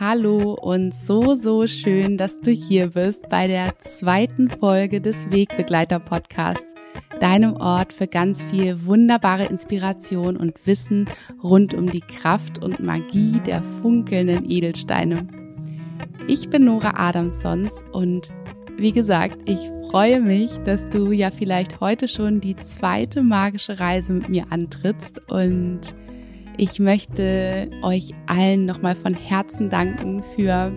Hallo und so, so schön, dass du hier bist bei der zweiten Folge des Wegbegleiter Podcasts, deinem Ort für ganz viel wunderbare Inspiration und Wissen rund um die Kraft und Magie der funkelnden Edelsteine. Ich bin Nora Adamsons und wie gesagt, ich freue mich, dass du ja vielleicht heute schon die zweite magische Reise mit mir antrittst und ich möchte euch allen nochmal von Herzen danken für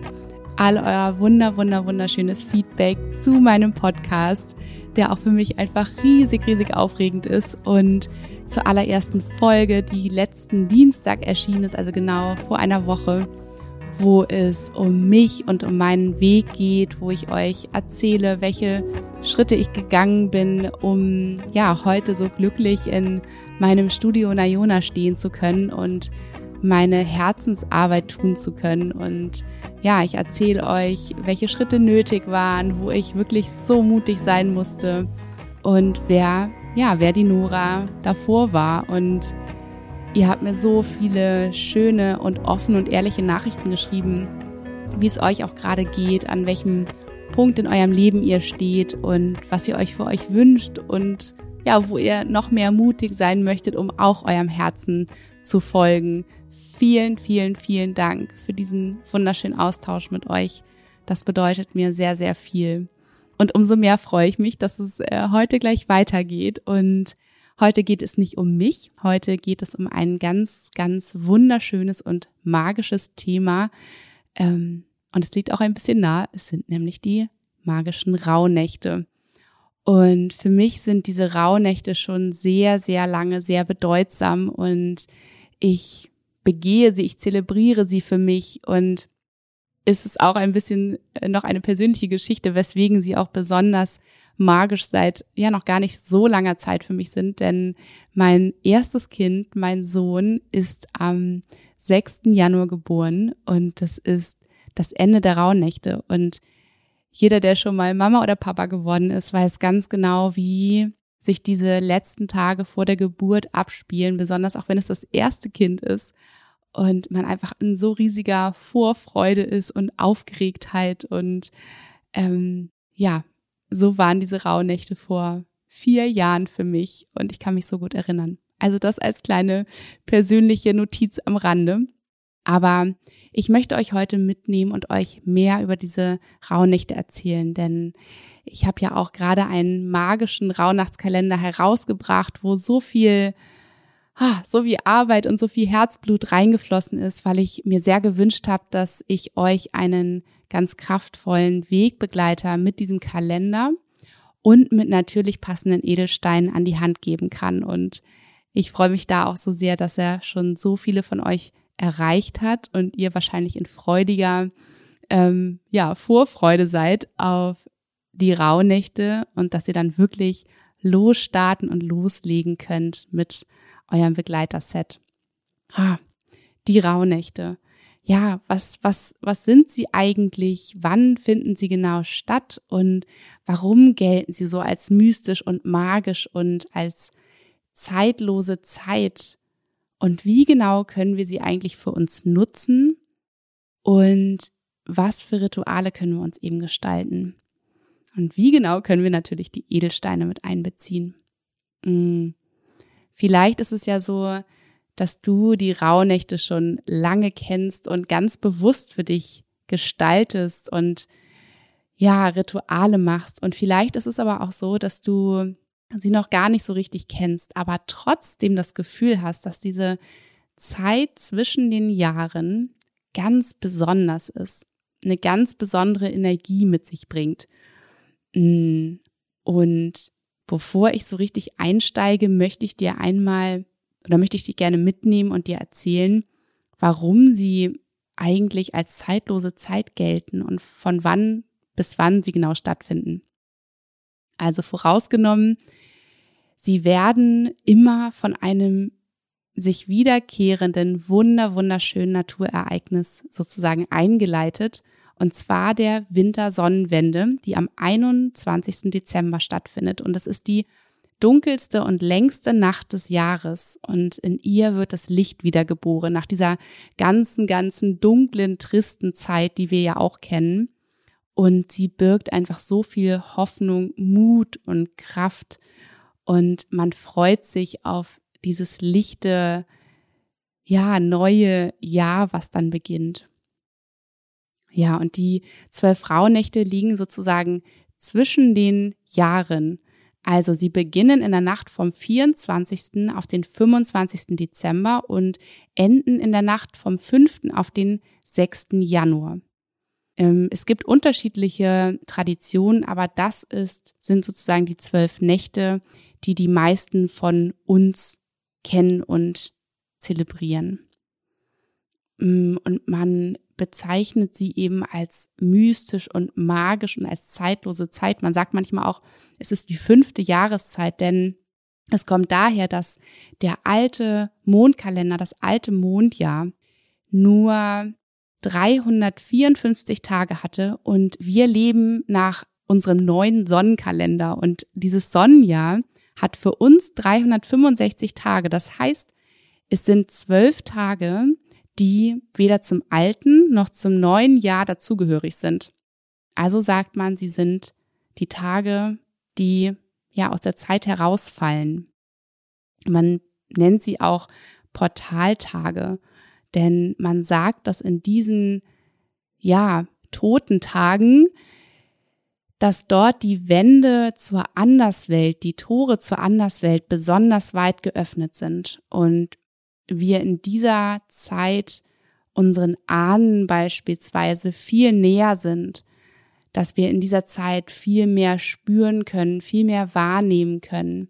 all euer wunder, wunder, wunderschönes Feedback zu meinem Podcast, der auch für mich einfach riesig, riesig aufregend ist. Und zur allerersten Folge, die letzten Dienstag erschienen ist, also genau vor einer Woche, wo es um mich und um meinen Weg geht, wo ich euch erzähle, welche Schritte ich gegangen bin, um ja heute so glücklich in meinem Studio Nayona stehen zu können und meine Herzensarbeit tun zu können. Und ja, ich erzähle euch, welche Schritte nötig waren, wo ich wirklich so mutig sein musste und wer, ja, wer die Nora davor war. Und ihr habt mir so viele schöne und offene und ehrliche Nachrichten geschrieben, wie es euch auch gerade geht, an welchem Punkt in eurem Leben ihr steht und was ihr euch für euch wünscht und ja, wo ihr noch mehr mutig sein möchtet, um auch eurem Herzen zu folgen. Vielen, vielen, vielen Dank für diesen wunderschönen Austausch mit euch. Das bedeutet mir sehr, sehr viel. Und umso mehr freue ich mich, dass es äh, heute gleich weitergeht. Und heute geht es nicht um mich, heute geht es um ein ganz, ganz wunderschönes und magisches Thema. Ähm, und es liegt auch ein bisschen nah, es sind nämlich die magischen Rauhnächte. Und für mich sind diese Rauhnächte schon sehr, sehr lange, sehr bedeutsam und ich begehe sie, ich zelebriere sie für mich und ist es auch ein bisschen äh, noch eine persönliche Geschichte, weswegen sie auch besonders magisch seit ja noch gar nicht so langer Zeit für mich sind, denn mein erstes Kind, mein Sohn, ist am 6. Januar geboren und das ist das Ende der Rauhnächte und jeder, der schon mal Mama oder Papa geworden ist, weiß ganz genau, wie sich diese letzten Tage vor der Geburt abspielen, besonders auch wenn es das erste Kind ist und man einfach in so riesiger Vorfreude ist und Aufgeregtheit und ähm, ja, so waren diese Rauhnächte vor vier Jahren für mich und ich kann mich so gut erinnern. Also das als kleine persönliche Notiz am Rande. Aber ich möchte euch heute mitnehmen und euch mehr über diese Rauhnächte erzählen, denn ich habe ja auch gerade einen magischen Rauhnachtskalender herausgebracht, wo so viel so viel Arbeit und so viel Herzblut reingeflossen ist, weil ich mir sehr gewünscht habe, dass ich euch einen ganz kraftvollen Wegbegleiter mit diesem Kalender und mit natürlich passenden Edelsteinen an die Hand geben kann. Und ich freue mich da auch so sehr, dass er schon so viele von euch erreicht hat und ihr wahrscheinlich in freudiger ähm, ja, Vorfreude seid auf die Rauhnächte und dass ihr dann wirklich losstarten und loslegen könnt mit eurem Begleiterset. Ah, die Rauhnächte. Ja, was, was, was sind sie eigentlich? Wann finden sie genau statt? Und warum gelten sie so als mystisch und magisch und als zeitlose Zeit? Und wie genau können wir sie eigentlich für uns nutzen? Und was für Rituale können wir uns eben gestalten? Und wie genau können wir natürlich die Edelsteine mit einbeziehen? Hm. Vielleicht ist es ja so, dass du die Rauhnächte schon lange kennst und ganz bewusst für dich gestaltest und ja, Rituale machst. Und vielleicht ist es aber auch so, dass du sie noch gar nicht so richtig kennst, aber trotzdem das Gefühl hast, dass diese Zeit zwischen den Jahren ganz besonders ist, eine ganz besondere Energie mit sich bringt. Mm. Und bevor ich so richtig einsteige, möchte ich dir einmal oder möchte ich dich gerne mitnehmen und dir erzählen, warum sie eigentlich als zeitlose Zeit gelten und von wann bis wann sie genau stattfinden. Also vorausgenommen, sie werden immer von einem sich wiederkehrenden, wunder, wunderschönen Naturereignis sozusagen eingeleitet, und zwar der Wintersonnenwende, die am 21. Dezember stattfindet. Und das ist die dunkelste und längste Nacht des Jahres und in ihr wird das Licht wiedergeboren nach dieser ganzen, ganzen dunklen, tristen Zeit, die wir ja auch kennen. Und sie birgt einfach so viel Hoffnung, Mut und Kraft und man freut sich auf dieses lichte, ja, neue Jahr, was dann beginnt. Ja, und die zwölf Rauhnächte liegen sozusagen zwischen den Jahren. Also sie beginnen in der Nacht vom 24. auf den 25. Dezember und enden in der Nacht vom 5. auf den 6. Januar. Ähm, es gibt unterschiedliche Traditionen, aber das ist, sind sozusagen die zwölf Nächte, die die meisten von uns kennen und zelebrieren. Mm, und man bezeichnet sie eben als mystisch und magisch und als zeitlose Zeit. Man sagt manchmal auch, es ist die fünfte Jahreszeit, denn es kommt daher, dass der alte Mondkalender, das alte Mondjahr nur 354 Tage hatte und wir leben nach unserem neuen Sonnenkalender und dieses Sonnenjahr hat für uns 365 Tage. Das heißt, es sind zwölf Tage, die weder zum alten noch zum neuen Jahr dazugehörig sind. Also sagt man, sie sind die Tage, die ja aus der Zeit herausfallen. Man nennt sie auch Portaltage, denn man sagt, dass in diesen ja toten Tagen dass dort die Wände zur Anderswelt, die Tore zur Anderswelt besonders weit geöffnet sind. Und wir in dieser Zeit unseren Ahnen beispielsweise viel näher sind, dass wir in dieser Zeit viel mehr spüren können, viel mehr wahrnehmen können,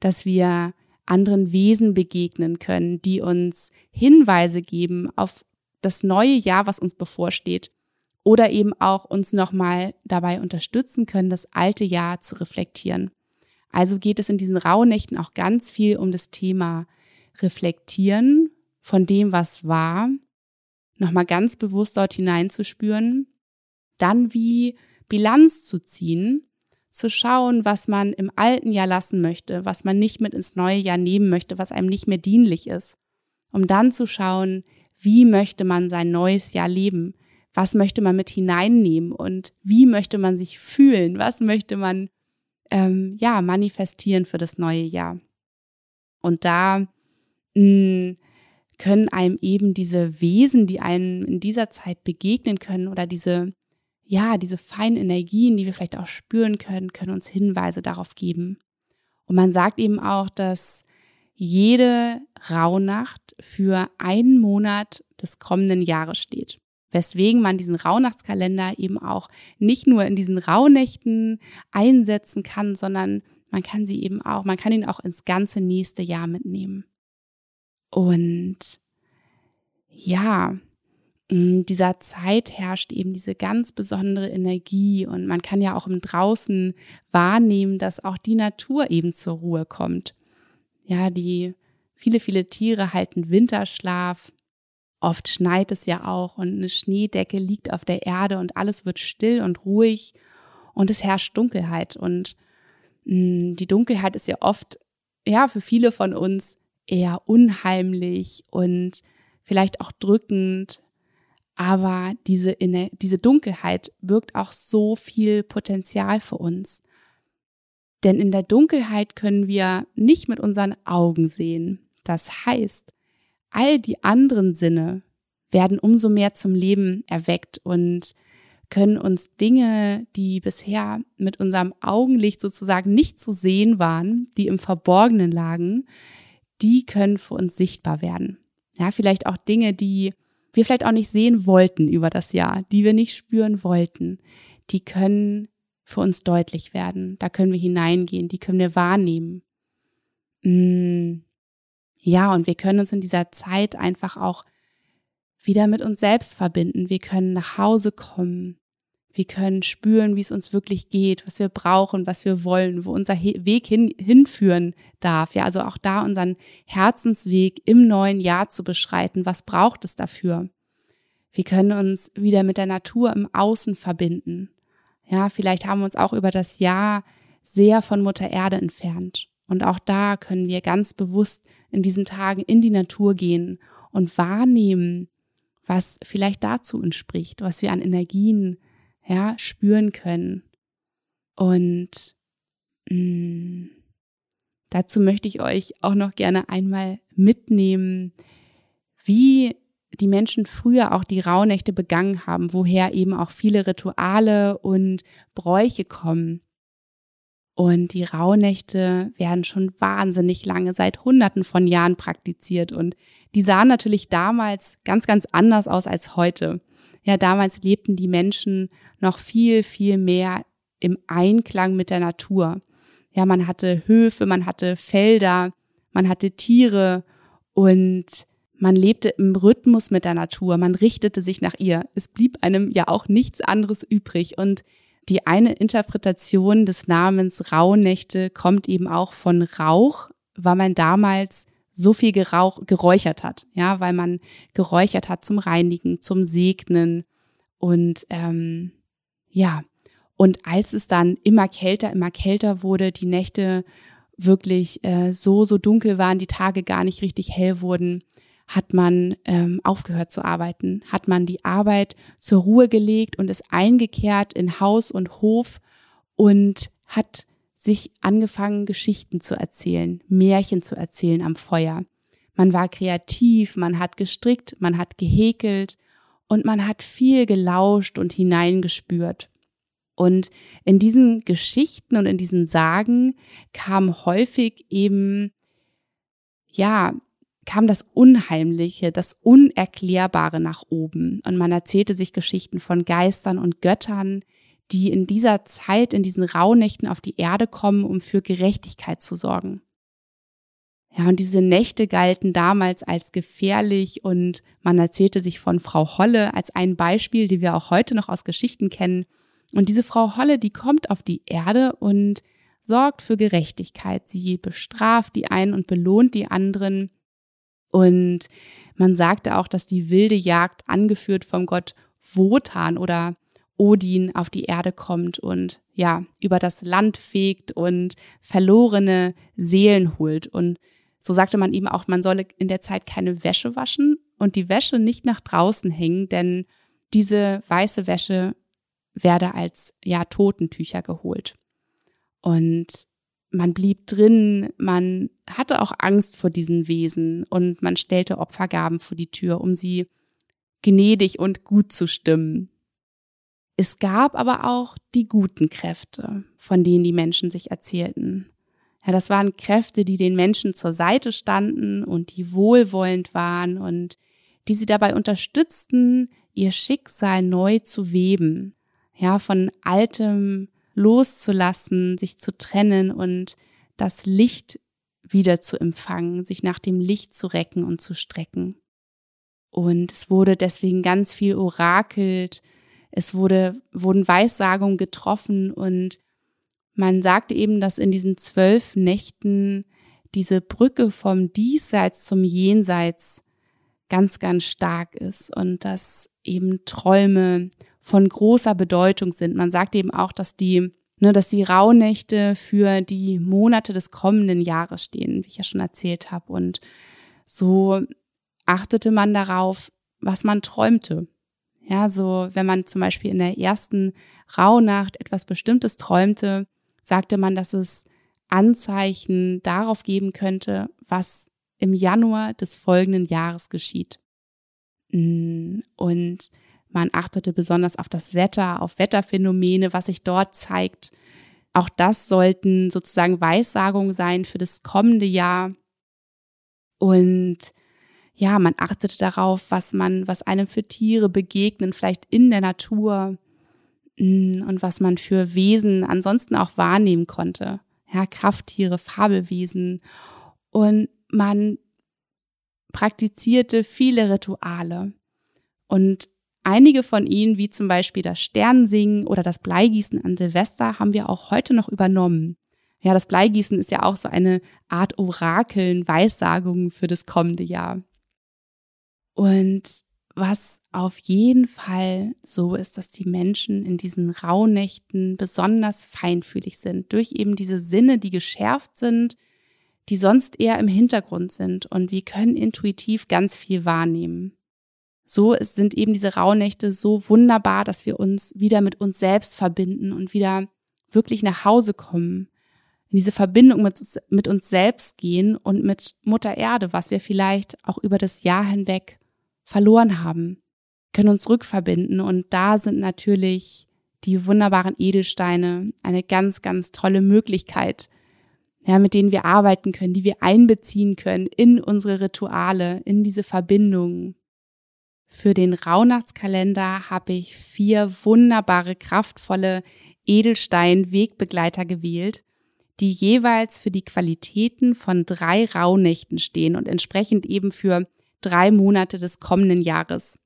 dass wir anderen Wesen begegnen können, die uns Hinweise geben auf das neue Jahr, was uns bevorsteht oder eben auch uns nochmal dabei unterstützen können, das alte Jahr zu reflektieren. Also geht es in diesen Rauhnächten auch ganz viel um das Thema Reflektieren von dem, was war, nochmal ganz bewusst dort hineinzuspüren, dann wie Bilanz zu ziehen, zu schauen, was man im alten Jahr lassen möchte, was man nicht mit ins neue Jahr nehmen möchte, was einem nicht mehr dienlich ist, um dann zu schauen, wie möchte man sein neues Jahr leben, was möchte man mit hineinnehmen? Und wie möchte man sich fühlen, was möchte man ähm, ja manifestieren für das neue Jahr. Und da mh, mm, können einem eben diese Wesen, die einem in dieser Zeit begegnen können oder diese ja, diese feinen Energien, die wir vielleicht auch spüren können, können uns Hinweise darauf geben. Und man sagt eben auch, dass jede Rauhnacht für einen Monat des kommenden Jahres steht weswegen man diesen Rauhnachtskalender eben auch nicht nur in diesen Rauhnächten einsetzen kann, sondern man kann sie eben auch, man kann ihn auch ins ganze nächste Jahr mitnehmen. Und ja, dieser Zeit herrscht eben diese ganz besondere Energie und man kann ja auch im Draußen wahrnehmen, dass auch die Natur eben zur Ruhe kommt. Ja, die viele, viele Tiere halten Winterschlaf, Oft schneit es ja auch und eine Schneedecke liegt auf der Erde und alles wird still und ruhig und es herrscht Dunkelheit. Und mm, die Dunkelheit ist ja oft, ja, für viele von uns eher unheimlich und vielleicht auch drückend. Aber diese, diese Dunkelheit birgt auch so viel Potenzial für uns. Denn in der Dunkelheit können wir nicht mit unseren Augen sehen. Das heißt, all die anderen Sinne werden umso mehr zum Leben erweckt und können uns Dinge, die bisher mit unserem Augenlicht sozusagen nicht zu sehen waren, die im Verborgenen lagen, die können für uns sichtbar werden. Ja, vielleicht auch Dinge, die wir vielleicht auch nicht sehen wollten über das Jahr, die wir nicht spüren wollten, die können für uns deutlich werden. Da können wir hineingehen, die können wir wahrnehmen. Hm. Ja, und wir können uns in dieser Zeit einfach auch wieder mit uns selbst verbinden. Wir können nach Hause kommen. Wir können spüren, wie es uns wirklich geht, was wir brauchen, was wir wollen, wo unser Weg hin, hinführen darf. Ja, also auch da unseren Herzensweg im neuen Jahr zu beschreiten. Was braucht es dafür? Wir können uns wieder mit der Natur im Außen verbinden. Ja, vielleicht haben wir uns auch über das Jahr sehr von Mutter Erde entfernt. Und auch da können wir ganz bewusst in diesen Tagen in die Natur gehen und wahrnehmen, was vielleicht dazu entspricht, was wir an Energien ja, spüren können. Und mh, mm, dazu möchte ich euch auch noch gerne einmal mitnehmen, wie die Menschen früher auch die Rauhnächte begangen haben, woher eben auch viele Rituale und Bräuche kommen. Und die Rauhnächte werden schon wahnsinnig lange, seit Hunderten von Jahren praktiziert. Und die sahen natürlich damals ganz, ganz anders aus als heute. Ja, damals lebten die Menschen noch viel, viel mehr im Einklang mit der Natur. Ja, man hatte Höfe, man hatte Felder, man hatte Tiere und man lebte im Rhythmus mit der Natur, man richtete sich nach ihr. Es blieb einem ja auch nichts anderes übrig. Und die eine Interpretation des Namens Rauhnächte kommt eben auch von Rauch, weil man damals so viel Gerauch, geräuchert hat, ja, weil man geräuchert hat zum Reinigen, zum Segnen. Und ähm, ja, und als es dann immer kälter, immer kälter wurde, die Nächte wirklich äh, so, so dunkel waren, die Tage gar nicht richtig hell wurden, hat man ähm, aufgehört zu arbeiten, hat man die Arbeit zur Ruhe gelegt und ist eingekehrt in Haus und Hof und hat sich angefangen, Geschichten zu erzählen, Märchen zu erzählen am Feuer. Man war kreativ, man hat gestrickt, man hat gehäkelt und man hat viel gelauscht und hineingespürt. Und in diesen Geschichten und in diesen Sagen kam häufig eben, ja, kam das Unheimliche, das Unerklärbare nach oben. Und man erzählte sich Geschichten von Geistern und Göttern, die in dieser Zeit, in diesen Rauhnächten auf die Erde kommen, um für Gerechtigkeit zu sorgen. Ja, und diese Nächte galten damals als gefährlich und man erzählte sich von Frau Holle als ein Beispiel, die wir auch heute noch aus Geschichten kennen. Und diese Frau Holle, die kommt auf die Erde und sorgt für Gerechtigkeit. Sie bestraft die einen und belohnt die anderen. Und man sagte auch, dass die wilde Jagd angeführt vom Gott Wotan oder Odin auf die Erde kommt und ja, über das Land fegt und verlorene Seelen holt. Und so sagte man eben auch, man solle in der Zeit keine Wäsche waschen und die Wäsche nicht nach draußen hängen, denn diese weiße Wäsche werde als ja Totentücher geholt. Und man blieb drin, man hatte auch Angst vor diesen Wesen und man stellte Opfergaben vor die Tür, um sie gnädig und gut zu stimmen. Es gab aber auch die guten Kräfte, von denen die Menschen sich erzählten. Ja, das waren Kräfte, die den Menschen zur Seite standen und die wohlwollend waren und die sie dabei unterstützten, ihr Schicksal neu zu weben. Ja, von altem loszulassen, sich zu trennen und das Licht wieder zu empfangen, sich nach dem Licht zu recken und zu strecken. Und es wurde deswegen ganz viel orakelt, es wurde, wurden Weissagungen getroffen und man sagte eben, dass in diesen zwölf Nächten diese Brücke vom Diesseits zum Jenseits ganz, ganz stark ist und dass eben Träume von großer Bedeutung sind. Man sagt eben auch, dass die, ne, dass die Rauhnächte für die Monate des kommenden Jahres stehen, wie ich ja schon erzählt habe. Und so achtete man darauf, was man träumte. Ja, so wenn man zum Beispiel in der ersten Rauhnacht etwas Bestimmtes träumte, sagte man, dass es Anzeichen darauf geben könnte, was im Januar des folgenden Jahres geschieht. Mm, und man achtete besonders auf das Wetter, auf Wetterphänomene, was sich dort zeigt. Auch das sollten sozusagen Weissagungen sein für das kommende Jahr. Und ja, man achtete darauf, was man, was einem für Tiere begegnen, vielleicht in der Natur mm, und was man für Wesen ansonsten auch wahrnehmen konnte. Ja, Krafttiere, Fabelwesen. Und man praktizierte viele Rituale. Und Einige von ihnen, wie zum Beispiel das Sternensingen oder das Bleigießen an Silvester, haben wir auch heute noch übernommen. Ja, das Bleigießen ist ja auch so eine Art Orakeln, Weissagungen für das kommende Jahr. Und was auf jeden Fall so ist, dass die Menschen in diesen Rauhnächten besonders feinfühlig sind, durch eben diese Sinne, die geschärft sind, die sonst eher im Hintergrund sind und wir können intuitiv ganz viel wahrnehmen. So sind eben diese Rauhnächte so wunderbar, dass wir uns wieder mit uns selbst verbinden und wieder wirklich nach Hause kommen, in diese Verbindung mit, mit uns selbst gehen und mit Mutter Erde, was wir vielleicht auch über das Jahr hinweg verloren haben, können uns rückverbinden und da sind natürlich die wunderbaren Edelsteine eine ganz, ganz tolle Möglichkeit, ja, mit denen wir arbeiten können, die wir einbeziehen können in unsere Rituale, in diese Verbindungen. Für den Rauhnachtskalender habe ich vier wunderbare, kraftvolle Edelstein-Wegbegleiter gewählt, die jeweils für die Qualitäten von drei Rauhnächten stehen und entsprechend eben für drei Monate des kommenden Jahres.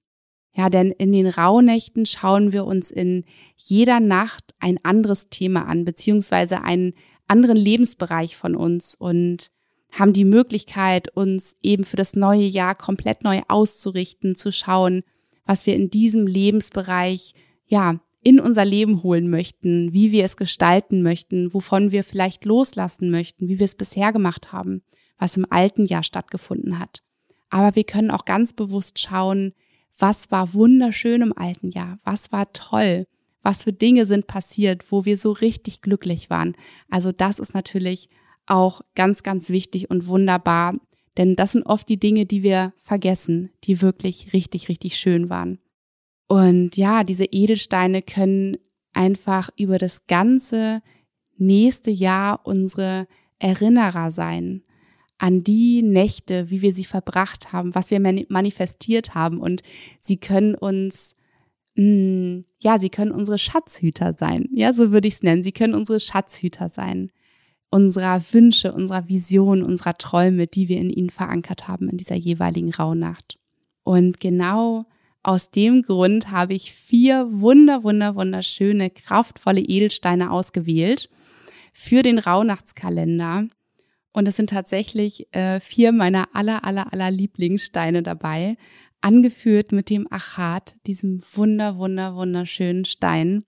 Ja, denn in den Rauhnächten schauen wir uns in jeder Nacht ein anderes Thema an, beziehungsweise einen anderen Lebensbereich von uns und haben die Möglichkeit, uns eben für das neue Jahr komplett neu auszurichten, zu schauen, was wir in diesem Lebensbereich, ja, in unser Leben holen möchten, wie wir es gestalten möchten, wovon wir vielleicht loslassen möchten, wie wir es bisher gemacht haben, was im alten Jahr stattgefunden hat. Aber wir können auch ganz bewusst schauen, was war wunderschön im alten Jahr, was war toll, was für Dinge sind passiert, wo wir so richtig glücklich waren. Also das ist natürlich auch ganz, ganz wichtig und wunderbar, denn das sind oft die Dinge, die wir vergessen, die wirklich richtig, richtig schön waren. Und ja, diese Edelsteine können einfach über das ganze nächste Jahr unsere Erinnerer sein an die Nächte, wie wir sie verbracht haben, was wir manifestiert haben. Und sie können uns, mh, mm, ja, sie können unsere Schatzhüter sein. Ja, so würde ich es nennen. Sie können unsere Schatzhüter sein. Unserer Wünsche, unserer Vision, unserer Träume, die wir in ihnen verankert haben in dieser jeweiligen Rauhnacht. Und genau aus dem Grund habe ich vier wunder, wunder, wunderschöne, kraftvolle Edelsteine ausgewählt für den Rauhnachtskalender und es sind tatsächlich äh, vier meiner aller, aller, aller Lieblingssteine dabei, angeführt mit dem Achat, diesem wunder, wunder, wunderschönen Stein.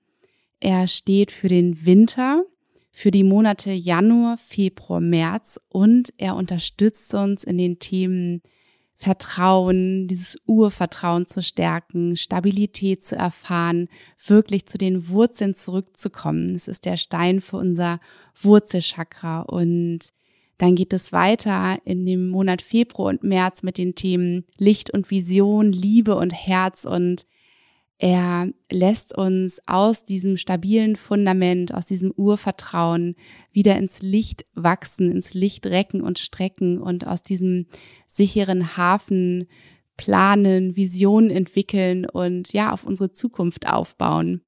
Er steht für den Winter, für die Monate Januar, Februar, März und er unterstützt uns in den Themen Vertrauen, dieses Urvertrauen zu stärken, Stabilität zu erfahren, wirklich zu den Wurzeln zurückzukommen. Es ist der Stein für unser Wurzelchakra und dann geht es weiter in dem Monat Februar und März mit den Themen Licht und Vision, Liebe und Herz und er lässt uns aus diesem stabilen Fundament, aus diesem Urvertrauen wieder ins Licht wachsen, ins Licht recken und strecken und aus diesem sicheren Hafen planen, Visionen entwickeln und ja, auf unsere Zukunft aufbauen.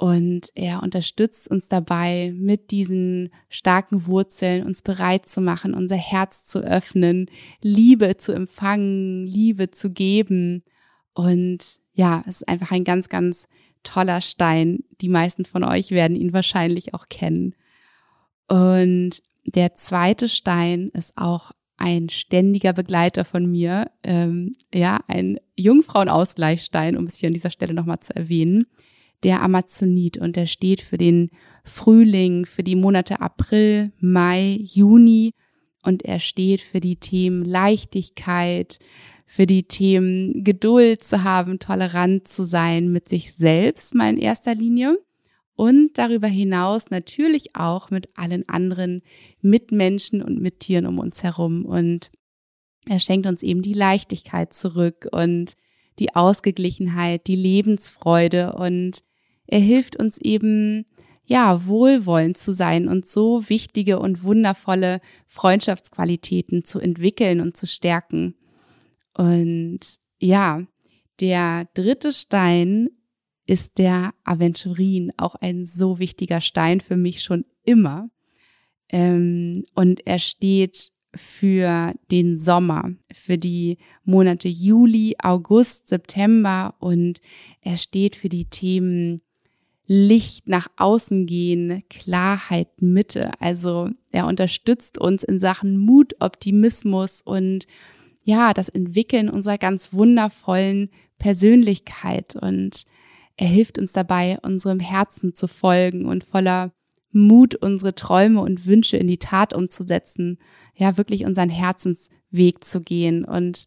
Und er unterstützt uns dabei, mit diesen starken Wurzeln uns bereit zu machen, unser Herz zu öffnen, Liebe zu empfangen, Liebe zu geben. Und ja, es ist einfach ein ganz, ganz toller Stein. Die meisten von euch werden ihn wahrscheinlich auch kennen. Und der zweite Stein ist auch ein ständiger Begleiter von mir, ähm, ja, ein Jungfrauenausgleichsstein, um es hier an dieser Stelle nochmal zu erwähnen der Amazonit und der steht für den Frühling, für die Monate April, Mai, Juni und er steht für die Themen Leichtigkeit, für die Themen Geduld zu haben, tolerant zu sein mit sich selbst mal in erster Linie. Und darüber hinaus natürlich auch mit allen anderen Mitmenschen und Mittieren um uns herum. Und er schenkt uns eben die Leichtigkeit zurück und die Ausgeglichenheit, die Lebensfreude. Und er hilft uns eben, ja, wohlwollend zu sein und so wichtige und wundervolle Freundschaftsqualitäten zu entwickeln und zu stärken. Und ja, der dritte Stein ist der Aventurin, auch ein so wichtiger Stein für mich schon immer. Ähm, und er steht für den Sommer, für die Monate Juli, August, September und er steht für die Themen Licht nach außen gehen, Klarheit, Mitte. Also er unterstützt uns in Sachen Mut, Optimismus und ja, das Entwickeln unserer ganz wundervollen Persönlichkeit und er hilft uns dabei, unserem Herzen zu folgen und voller Mut, unsere Träume und Wünsche in die Tat umzusetzen, ja, wirklich unseren Herzensweg zu gehen und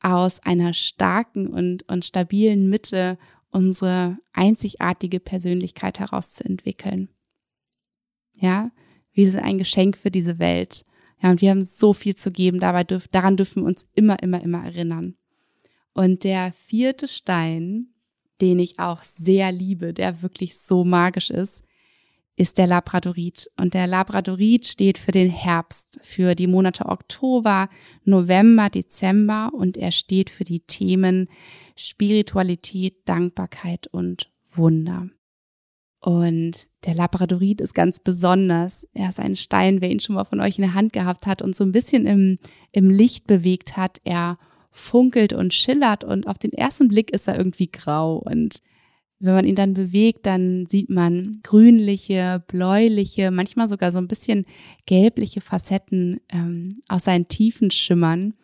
aus einer starken und, und stabilen Mitte unsere einzigartige Persönlichkeit herauszuentwickeln. Ja, wir sind ein Geschenk für diese Welt. Ja, und wir haben so viel zu geben. Dabei dürf, daran dürfen wir uns immer, immer, immer erinnern. Und der vierte Stein, den ich auch sehr liebe, der wirklich so magisch ist, ist der Labradorit. Und der Labradorit steht für den Herbst, für die Monate Oktober, November, Dezember und er steht für die Themen Spiritualität, Dankbarkeit und Wunder. Und der Labradorit ist ganz besonders. Er ist ein Stein, wer ihn schon mal von euch in der Hand gehabt hat und so ein bisschen im, im Licht bewegt hat. Er funkelt und schillert und auf den ersten Blick ist er irgendwie grau. Und wenn man ihn dann bewegt, dann sieht man grünliche, bläuliche, manchmal sogar so ein bisschen gelbliche Facetten ähm, aus seinen Tiefen schimmern.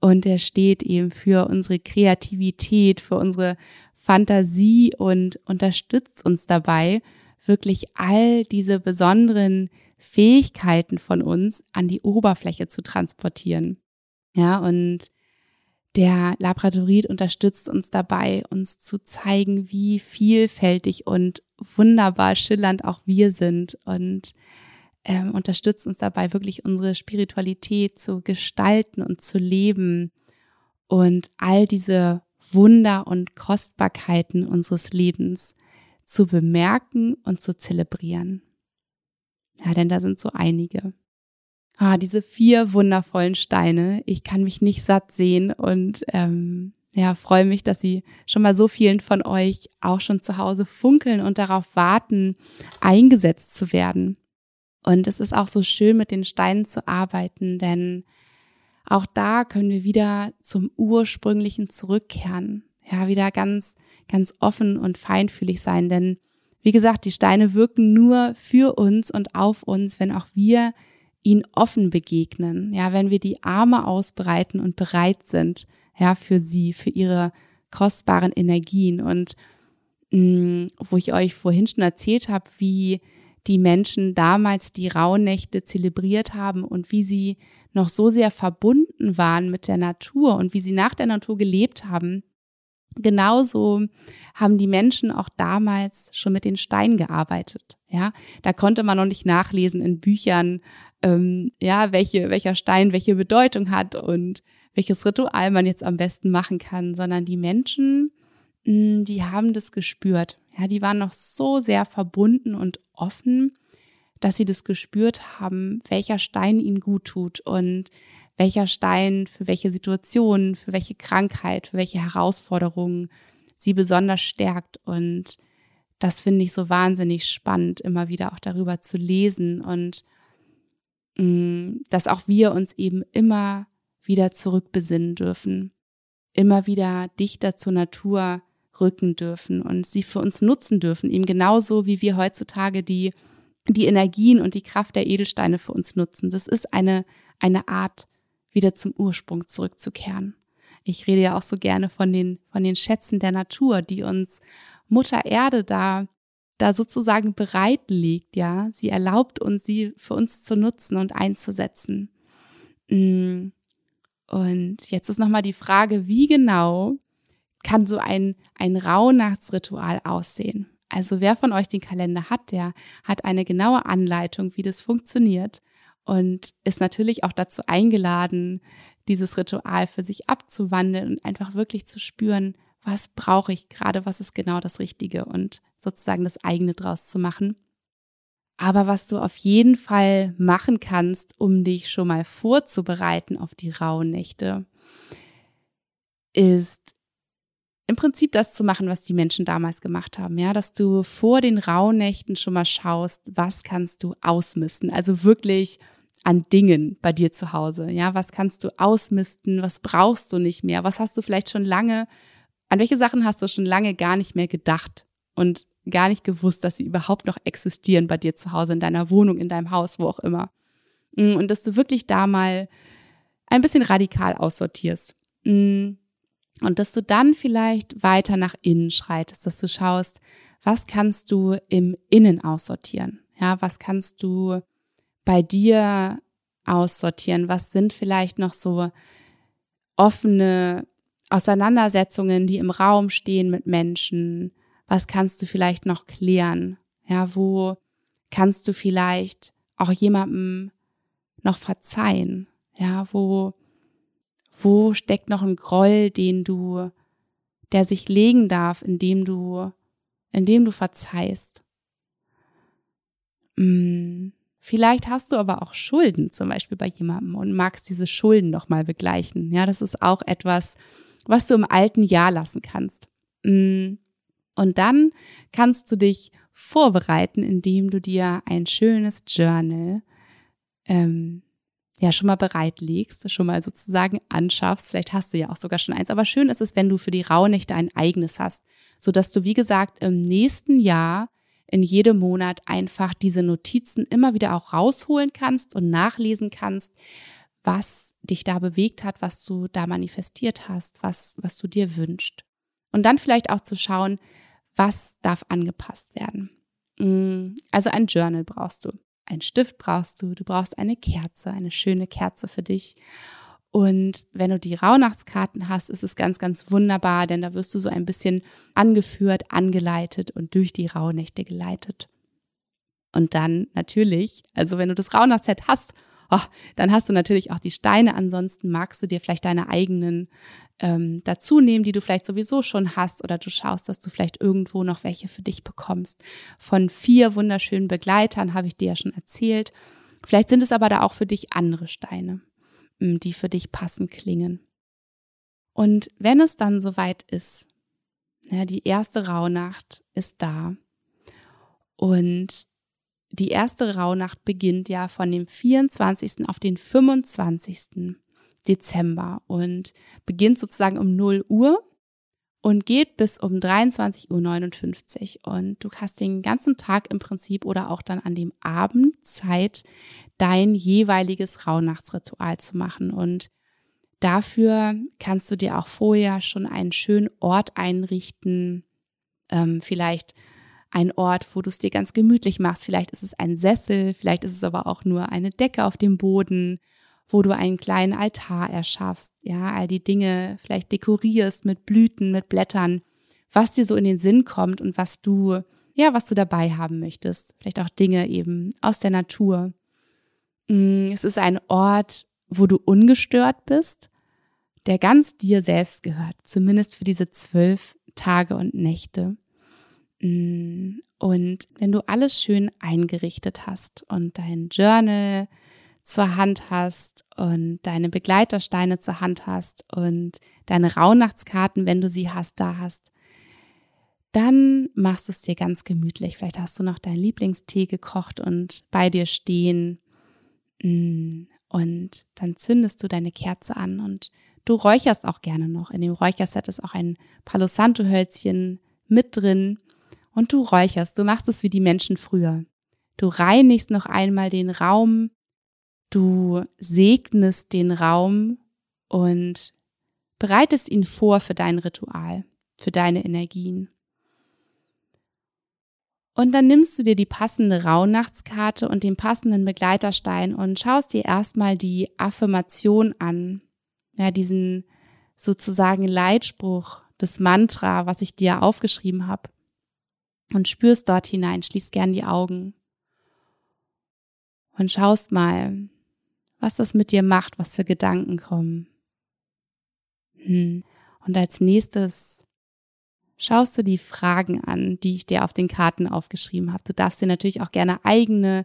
Und er steht eben für unsere Kreativität, für unsere Fantasie und unterstützt uns dabei, wirklich all diese besonderen Fähigkeiten von uns an die Oberfläche zu transportieren. Ja, und der Labradorit unterstützt uns dabei, uns zu zeigen, wie vielfältig und wunderbar schillernd auch wir sind und ähm, unterstützt uns dabei, wirklich unsere Spiritualität zu gestalten und zu leben und all diese Wunder und Kostbarkeiten unseres Lebens zu bemerken und zu zelebrieren. Ja, denn da sind so einige. Ah, diese vier wundervollen Steine. Ich kann mich nicht satt sehen und ähm, ja, freue mich, dass sie schon mal so vielen von euch auch schon zu Hause funkeln und darauf warten, eingesetzt zu werden. Und es ist auch so schön, mit den Steinen zu arbeiten, denn auch da können wir wieder zum Ursprünglichen zurückkehren. Ja, wieder ganz, ganz offen und feinfühlig sein, denn wie gesagt, die Steine wirken nur für uns und auf uns, wenn auch wir ihnen offen begegnen. Ja, wenn wir die Arme ausbreiten und bereit sind, ja, für sie, für ihre kostbaren Energien und mh, mm, wo ich euch vorhin schon erzählt habe, wie die Menschen damals die Rauhnächte zelebriert haben und wie sie noch so sehr verbunden waren mit der Natur und wie sie nach der Natur gelebt haben. Genauso haben die Menschen auch damals schon mit den Steinen gearbeitet. Ja, da konnte man noch nicht nachlesen in Büchern, ähm, ja, welche, welcher Stein welche Bedeutung hat und welches Ritual man jetzt am besten machen kann, sondern die Menschen, mh, hm, die haben das gespürt. Ja, die waren noch so sehr verbunden und offen dass sie das gespürt haben, welcher Stein ihnen gut tut und welcher Stein für welche Situation, für welche Krankheit, für welche Herausforderungen sie besonders stärkt. Und das finde ich so wahnsinnig spannend, immer wieder auch darüber zu lesen und mm, dass auch wir uns eben immer wieder zurückbesinnen dürfen, immer wieder dichter zur Natur rücken dürfen und sie für uns nutzen dürfen, eben genauso wie wir heutzutage die die Energien und die Kraft der Edelsteine für uns nutzen. Das ist eine, eine Art, wieder zum Ursprung zurückzukehren. Ich rede ja auch so gerne von den, von den Schätzen der Natur, die uns Mutter Erde da, da sozusagen bereit liegt, ja. Sie erlaubt uns, sie für uns zu nutzen und einzusetzen. Mm. Und jetzt ist nochmal die Frage, wie genau kann so ein, ein Rauhnachtsritual aussehen? Also wer von euch den Kalender hat, der hat eine genaue Anleitung, wie das funktioniert und ist natürlich auch dazu eingeladen, dieses Ritual für sich abzuwandeln und einfach wirklich zu spüren, was brauche ich gerade, was ist genau das Richtige und sozusagen das eigene draus zu machen. Aber was du auf jeden Fall machen kannst, um dich schon mal vorzubereiten auf die rauen Nächte, ist im Prinzip das zu machen, was die Menschen damals gemacht haben, ja, dass du vor den Rauhnächten schon mal schaust, was kannst du ausmisten, also wirklich an Dingen bei dir zu Hause, ja, was kannst du ausmisten, was brauchst du nicht mehr, was hast du vielleicht schon lange, an welche Sachen hast du schon lange gar nicht mehr gedacht und gar nicht gewusst, dass sie überhaupt noch existieren bei dir zu Hause, in deiner Wohnung, in deinem Haus, wo auch immer. Mm, und dass du wirklich da mal ein bisschen radikal aussortierst. Mm, und dass du dann vielleicht weiter nach innen schreitest, dass du schaust, was kannst du im Innen aussortieren? Ja, was kannst du bei dir aussortieren? Was sind vielleicht noch so offene Auseinandersetzungen, die im Raum stehen mit Menschen? Was kannst du vielleicht noch klären? Ja, wo kannst du vielleicht auch jemandem noch verzeihen? Ja, wo, wo steckt noch ein Groll, den du, der sich legen darf, indem du, indem du verzeihst? Hm, vielleicht hast du aber auch Schulden, zum Beispiel bei jemandem und magst diese Schulden nochmal begleichen. Ja, das ist auch etwas, was du im alten Jahr lassen kannst. Hm, und dann kannst du dich vorbereiten, indem du dir ein schönes Journal ähm, ja schon mal bereitlegst, schon mal sozusagen anschaffst. Vielleicht hast du ja auch sogar schon eins. Aber schön ist es, wenn du für die Rauhnächte ein eigenes hast, so dass du wie gesagt im nächsten Jahr in jedem Monat einfach diese Notizen immer wieder auch rausholen kannst und nachlesen kannst, was dich da bewegt hat, was du da manifestiert hast, was, was du dir wünscht. Und dann vielleicht auch zu schauen, was darf angepasst werden. Mm, also ein Journal brauchst du, ein Stift brauchst du, du brauchst eine Kerze, eine schöne Kerze für dich. Und wenn du die Rauhnachtskarten hast, ist es ganz, ganz wunderbar, denn da wirst du so ein bisschen angeführt, angeleitet und durch die Rauhnächte geleitet. Und dann natürlich, also wenn du das Rauhnachtsset hast, oh, dann hast du natürlich auch die Steine. Ansonsten magst du dir vielleicht deine eigenen ähm, dazu nehmen, die du vielleicht sowieso schon hast, oder du schaust, dass du vielleicht irgendwo noch welche für dich bekommst. Von vier wunderschönen Begleitern habe ich dir ja schon erzählt. Vielleicht sind es aber da auch für dich andere Steine, mm, die für dich passend klingen. Und wenn es dann soweit ist, ja, die erste Rauhnacht ist da und die erste Rauhnacht beginnt ja von dem 24. auf den 25. Dezember und beginnt sozusagen um 0 Uhr und geht bis um 23.59 Uhr. Und du hast den ganzen Tag im Prinzip oder auch dann an dem Abend Zeit, dein jeweiliges Rauhnachtsritual zu machen. Und dafür kannst du dir auch vorher schon einen schönen Ort einrichten, ähm, vielleicht ein Ort, wo du es dir ganz gemütlich machst. Vielleicht ist es ein Sessel, vielleicht ist es aber auch nur eine Decke auf dem Boden, wo du einen kleinen Altar erschaffst, ja, all die Dinge vielleicht dekorierst mit Blüten, mit Blättern, was dir so in den Sinn kommt und was du, ja, was du dabei haben möchtest. Vielleicht auch Dinge eben aus der Natur. Mm, es ist ein Ort, wo du ungestört bist, der ganz dir selbst gehört, zumindest für diese zwölf Tage und Nächte. Mm, und wenn du alles schön eingerichtet hast und dein Journal zur Hand hast und deine Begleitersteine zur Hand hast und deine Rauhnachtskarten, wenn du sie hast, da hast, dann machst du es dir ganz gemütlich. Vielleicht hast du noch deinen Lieblingstee gekocht und bei dir stehen. Mm, und dann zündest du deine Kerze an und du räucherst auch gerne noch. In dem Räucherset ist auch ein Palo Santo Hölzchen mit drin und du räucherst, du machst es wie die Menschen früher. Du reinigst noch einmal den Raum, du segnest den Raum und bereitest ihn vor für dein Ritual, für deine Energien. Und dann nimmst du dir die passende Rauhnachtskarte und den passenden Begleiterstein und schaust dir erstmal die Affirmation an. Ja, diesen sozusagen Leitspruch, das Mantra, was ich dir aufgeschrieben habe und spürst dort hinein, schließ gern die Augen und schaust mal, was das mit dir macht, was für Gedanken kommen. Hm. Und als nächstes schaust du die Fragen an, die ich dir auf den Karten aufgeschrieben habe. Du darfst dir natürlich auch gerne eigene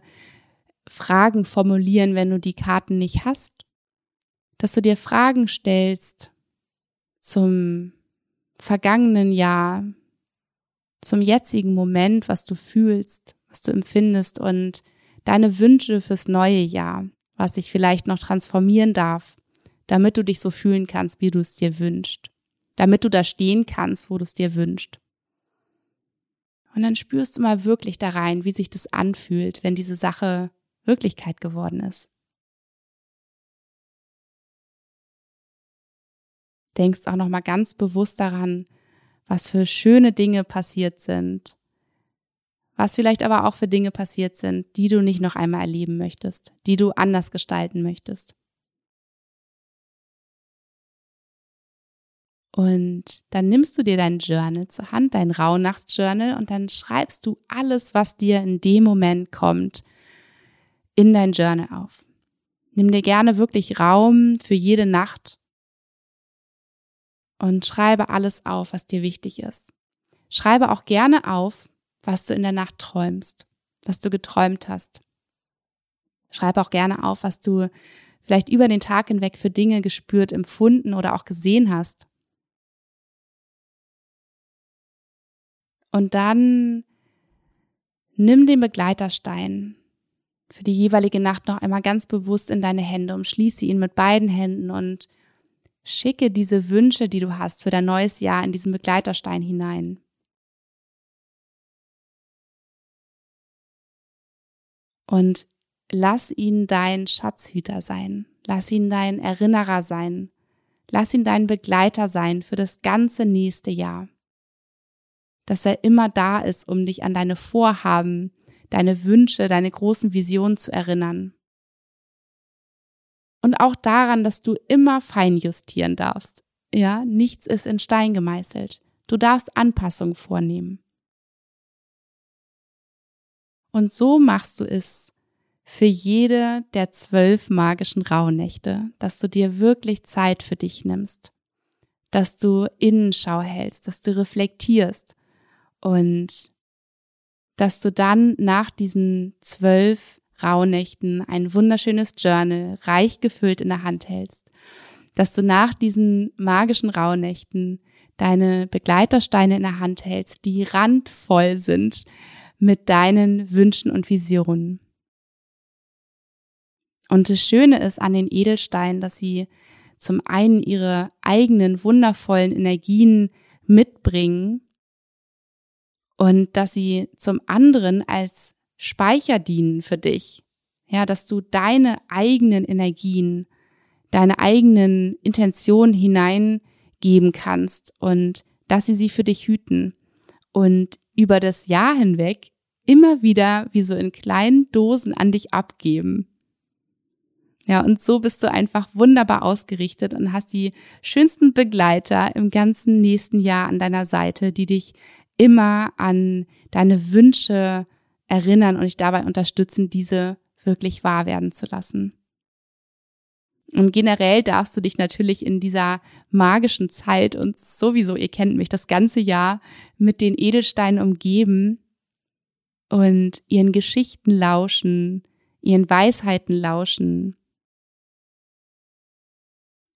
Fragen formulieren, wenn du die Karten nicht hast. Dass du dir Fragen stellst zum vergangenen Jahr, zum jetzigen Moment, was du fühlst, was du empfindest und deine Wünsche fürs neue Jahr, was sich vielleicht noch transformieren darf, damit du dich so fühlen kannst, wie du es dir wünschst, damit du da stehen kannst, wo du es dir wünschst. Und dann spürst du mal wirklich da rein, wie sich das anfühlt, wenn diese Sache Wirklichkeit geworden ist. Denkst auch noch mal ganz bewusst daran, was für schöne Dinge passiert sind, was vielleicht aber auch für Dinge passiert sind, die du nicht noch einmal erleben möchtest, die du anders gestalten möchtest. Und dann nimmst du dir dein Journal zur Hand, dein Rauhnachtsjournal, und dann schreibst du alles, was dir in dem Moment kommt, in dein Journal auf. Nimm dir gerne wirklich Raum für jede Nacht und schreibe alles auf, was dir wichtig ist. Schreibe auch gerne auf, was du in der Nacht träumst, was du geträumt hast. Schreibe auch gerne auf, was du vielleicht über den Tag hinweg für Dinge gespürt, empfunden oder auch gesehen hast. Und dann nimm den Begleiterstein für die jeweilige Nacht noch einmal ganz bewusst in deine Hände, umschließe ihn mit beiden Händen und schicke diese Wünsche, die du hast für dein neues Jahr in diesen Begleiterstein hinein. Und lass ihn dein Schatzhüter sein. Lass ihn dein Erinnerer sein. Lass ihn dein Begleiter sein für das ganze nächste Jahr dass er immer da ist, um dich an deine Vorhaben, deine Wünsche, deine großen Visionen zu erinnern. Und auch daran, dass du immer feinjustieren darfst. Ja, nichts ist in Stein gemeißelt. Du darfst Anpassungen vornehmen. Und so machst du es für jede der zwölf magischen Rauhnächte, dass du dir wirklich Zeit für dich nimmst, dass du Innenschau hältst, dass du reflektierst und dass du dann nach diesen zwölf Rauhnächten ein wunderschönes Journal reich gefüllt in der Hand hältst, dass du nach diesen magischen Rauhnächten deine Begleitersteine in der Hand hältst, die randvoll sind mit deinen Wünschen und Visionen. Und das Schöne ist an den Edelsteinen, dass sie zum einen ihre eigenen wundervollen Energien mitbringen und dass sie zum anderen als Speicher dienen für dich. Ja, dass du deine eigenen Energien, deine eigenen Intentionen hineingeben kannst und dass sie sie für dich hüten und über das Jahr hinweg immer wieder wie so in kleinen Dosen an dich abgeben. Ja, und so bist du einfach wunderbar ausgerichtet und hast die schönsten Begleiter im ganzen nächsten Jahr an deiner Seite, die dich immer an deine Wünsche erinnern und dich dabei unterstützen, diese wirklich wahr werden zu lassen. Und generell darfst du dich natürlich in dieser magischen Zeit und sowieso, ihr kennt mich, das ganze Jahr mit den Edelsteinen umgeben und ihren Geschichten lauschen, ihren Weisheiten lauschen.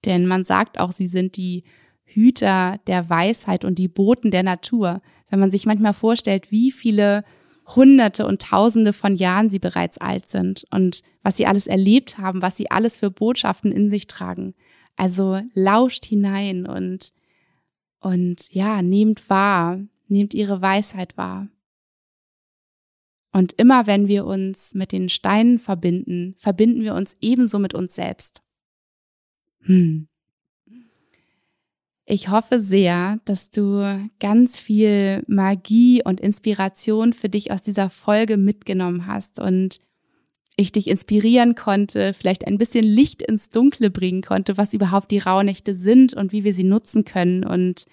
Denn man sagt auch, sie sind die Hüter der Weisheit und die Boten der Natur. Wenn man sich manchmal vorstellt, wie viele Hunderte und Tausende von Jahren sie bereits alt sind und was sie alles erlebt haben, was sie alles für Botschaften in sich tragen. Also lauscht hinein und, und ja, nehmt wahr, nehmt ihre Weisheit wahr. Und immer wenn wir uns mit den Steinen verbinden, verbinden wir uns ebenso mit uns selbst. Hm. Ich hoffe sehr, dass du ganz viel Magie und Inspiration für dich aus dieser Folge mitgenommen hast und ich dich inspirieren konnte, vielleicht ein bisschen Licht ins Dunkle bringen konnte, was überhaupt die Rauhnächte sind und wie wir sie nutzen können und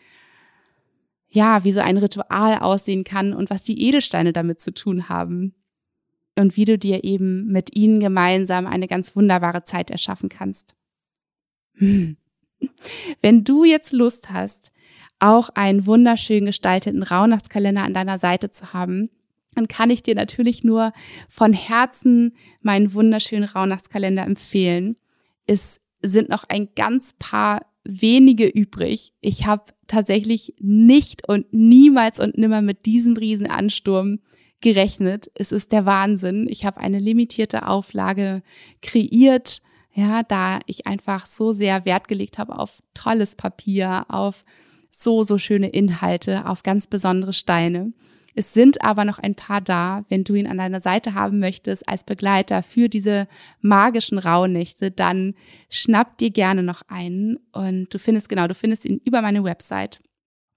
ja, wie so ein Ritual aussehen kann und was die Edelsteine damit zu tun haben und wie du dir eben mit ihnen gemeinsam eine ganz wunderbare Zeit erschaffen kannst. Hm. Wenn du jetzt Lust hast, auch einen wunderschön gestalteten Rauhnachtskalender an deiner Seite zu haben, dann kann ich dir natürlich nur von Herzen meinen wunderschönen Rauhnachtskalender empfehlen. Es sind noch ein ganz paar wenige übrig. Ich habe tatsächlich nicht und niemals und nimmer mit diesem Riesenansturm gerechnet. Es ist der Wahnsinn. Ich habe eine limitierte Auflage kreiert ja, da ich einfach so sehr Wert gelegt habe auf tolles Papier, auf so, so schöne Inhalte, auf ganz besondere Steine. Es sind aber noch ein paar da. Wenn du ihn an deiner Seite haben möchtest als Begleiter für diese magischen Rauhnächte, dann schnapp dir gerne noch einen und du findest genau, du findest ihn über meine Website.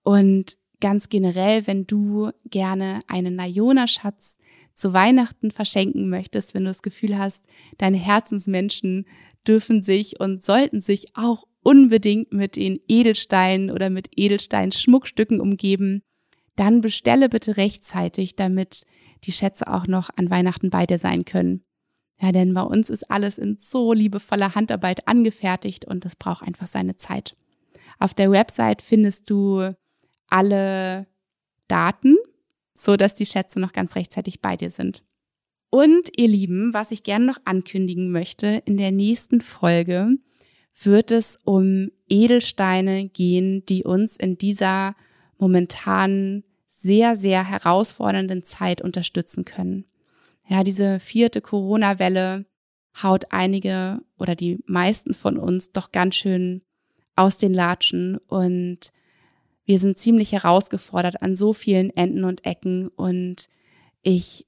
Und ganz generell, wenn du gerne einen Nayona-Schatz zu Weihnachten verschenken möchtest, wenn du das Gefühl hast, deine Herzensmenschen dürfen sich und sollten sich auch unbedingt mit den Edelsteinen oder mit Edelstein-Schmuckstücken umgeben, dann bestelle bitte rechtzeitig, damit die Schätze auch noch an Weihnachten bei dir sein können. Ja, denn bei uns ist alles in so liebevoller Handarbeit angefertigt und das braucht einfach seine Zeit. Auf der Website findest du alle Daten, so dass die Schätze noch ganz rechtzeitig bei dir sind. Und ihr Lieben, was ich gerne noch ankündigen möchte, in der nächsten Folge wird es um Edelsteine gehen, die uns in dieser momentan sehr, sehr herausfordernden Zeit unterstützen können. Ja, diese vierte Corona-Welle haut einige oder die meisten von uns doch ganz schön aus den Latschen und wir sind ziemlich herausgefordert an so vielen Enden und Ecken und ich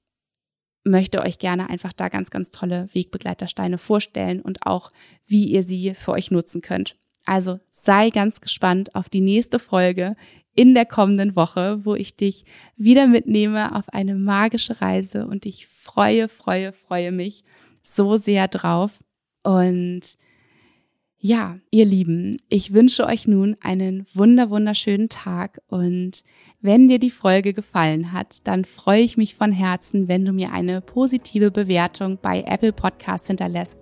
möchte euch gerne einfach da ganz, ganz tolle Wegbegleitersteine vorstellen und auch, wie ihr sie für euch nutzen könnt. Also sei ganz gespannt auf die nächste Folge in der kommenden Woche, wo ich dich wieder mitnehme auf eine magische Reise und ich freue, freue, freue mich so sehr drauf. Und ja, ihr Lieben, ich wünsche euch nun einen wunder, wunderschönen Tag und wenn dir die Folge gefallen hat, dann freue ich mich von Herzen, wenn du mir eine positive Bewertung bei Apple Podcasts hinterlässt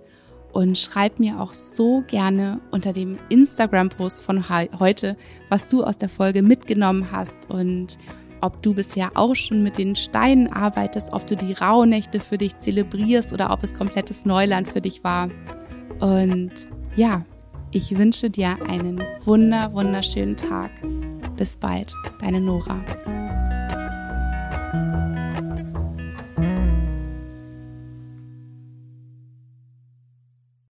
und schreib mir auch so gerne unter dem Instagram-Post von heute, was du aus der Folge mitgenommen hast und ob du bisher auch schon mit den Steinen arbeitest, ob du die Rauhnächte für dich zelebrierst oder ob es komplettes Neuland für dich war. Und ja, ich wünsche dir einen wunder, wunderschönen Tag. Bis bald, deine Nora.